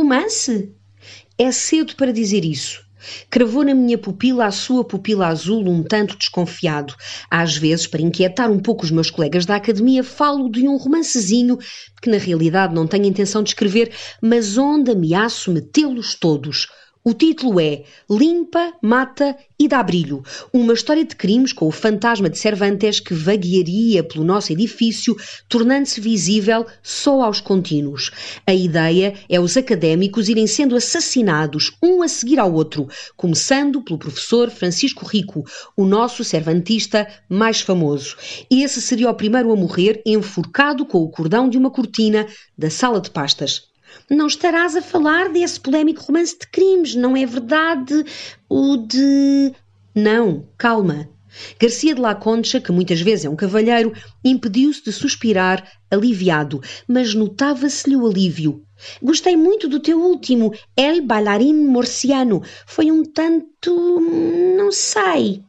romance? É cedo para dizer isso. Cravou na minha pupila a sua pupila azul um tanto desconfiado. Às vezes, para inquietar um pouco os meus colegas da academia, falo de um romancezinho que na realidade não tenho intenção de escrever, mas onde ameaço metê-los todos. O título é Limpa, Mata e Dá Brilho, uma história de crimes com o fantasma de Cervantes que vaguearia pelo nosso edifício, tornando-se visível só aos contínuos. A ideia é os académicos irem sendo assassinados um a seguir ao outro, começando pelo professor Francisco Rico, o nosso cervantista mais famoso. Esse seria o primeiro a morrer enforcado com o cordão de uma cortina da sala de pastas. Não estarás a falar desse polémico romance de crimes, não é verdade? O de. Não, calma. Garcia de la Concha, que muitas vezes é um cavalheiro, impediu-se de suspirar, aliviado, mas notava-se-lhe o alívio. Gostei muito do teu último, El Bailarín Morciano. Foi um tanto. não sei.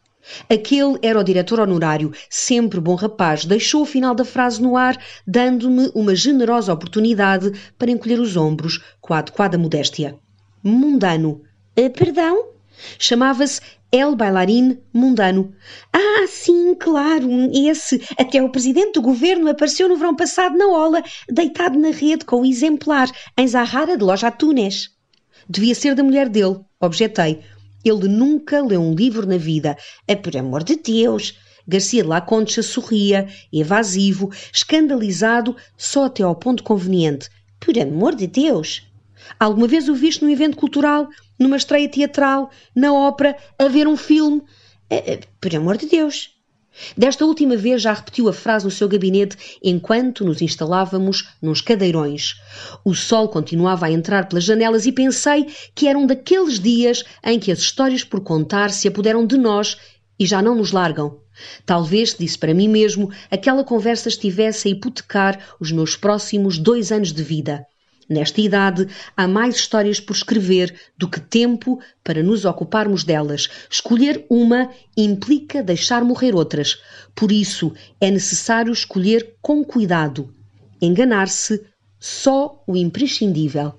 Aquele era o diretor honorário, sempre bom rapaz, deixou o final da frase no ar, dando-me uma generosa oportunidade para encolher os ombros com a adequada modéstia. Mundano. Uh, perdão? Chamava-se El Bailarín Mundano. Ah, sim, claro, esse. Até o presidente do governo apareceu no verão passado na Ola, deitado na rede com o exemplar, em Zahara de Loja Tunes. Devia ser da mulher dele, objetei. Ele nunca leu um livro na vida. É por amor de Deus! Garcia de La Concha sorria, evasivo, escandalizado, só até ao ponto conveniente. Por amor de Deus! Alguma vez o viste num evento cultural, numa estreia teatral, na ópera, a ver um filme? É, por amor de Deus! Desta última vez já repetiu a frase no seu gabinete enquanto nos instalávamos nos cadeirões. O sol continuava a entrar pelas janelas e pensei que eram daqueles dias em que as histórias por contar se apoderam de nós e já não nos largam. Talvez, disse para mim mesmo, aquela conversa estivesse a hipotecar os meus próximos dois anos de vida. Nesta idade, há mais histórias por escrever do que tempo para nos ocuparmos delas. Escolher uma implica deixar morrer outras. Por isso, é necessário escolher com cuidado. Enganar-se só o imprescindível.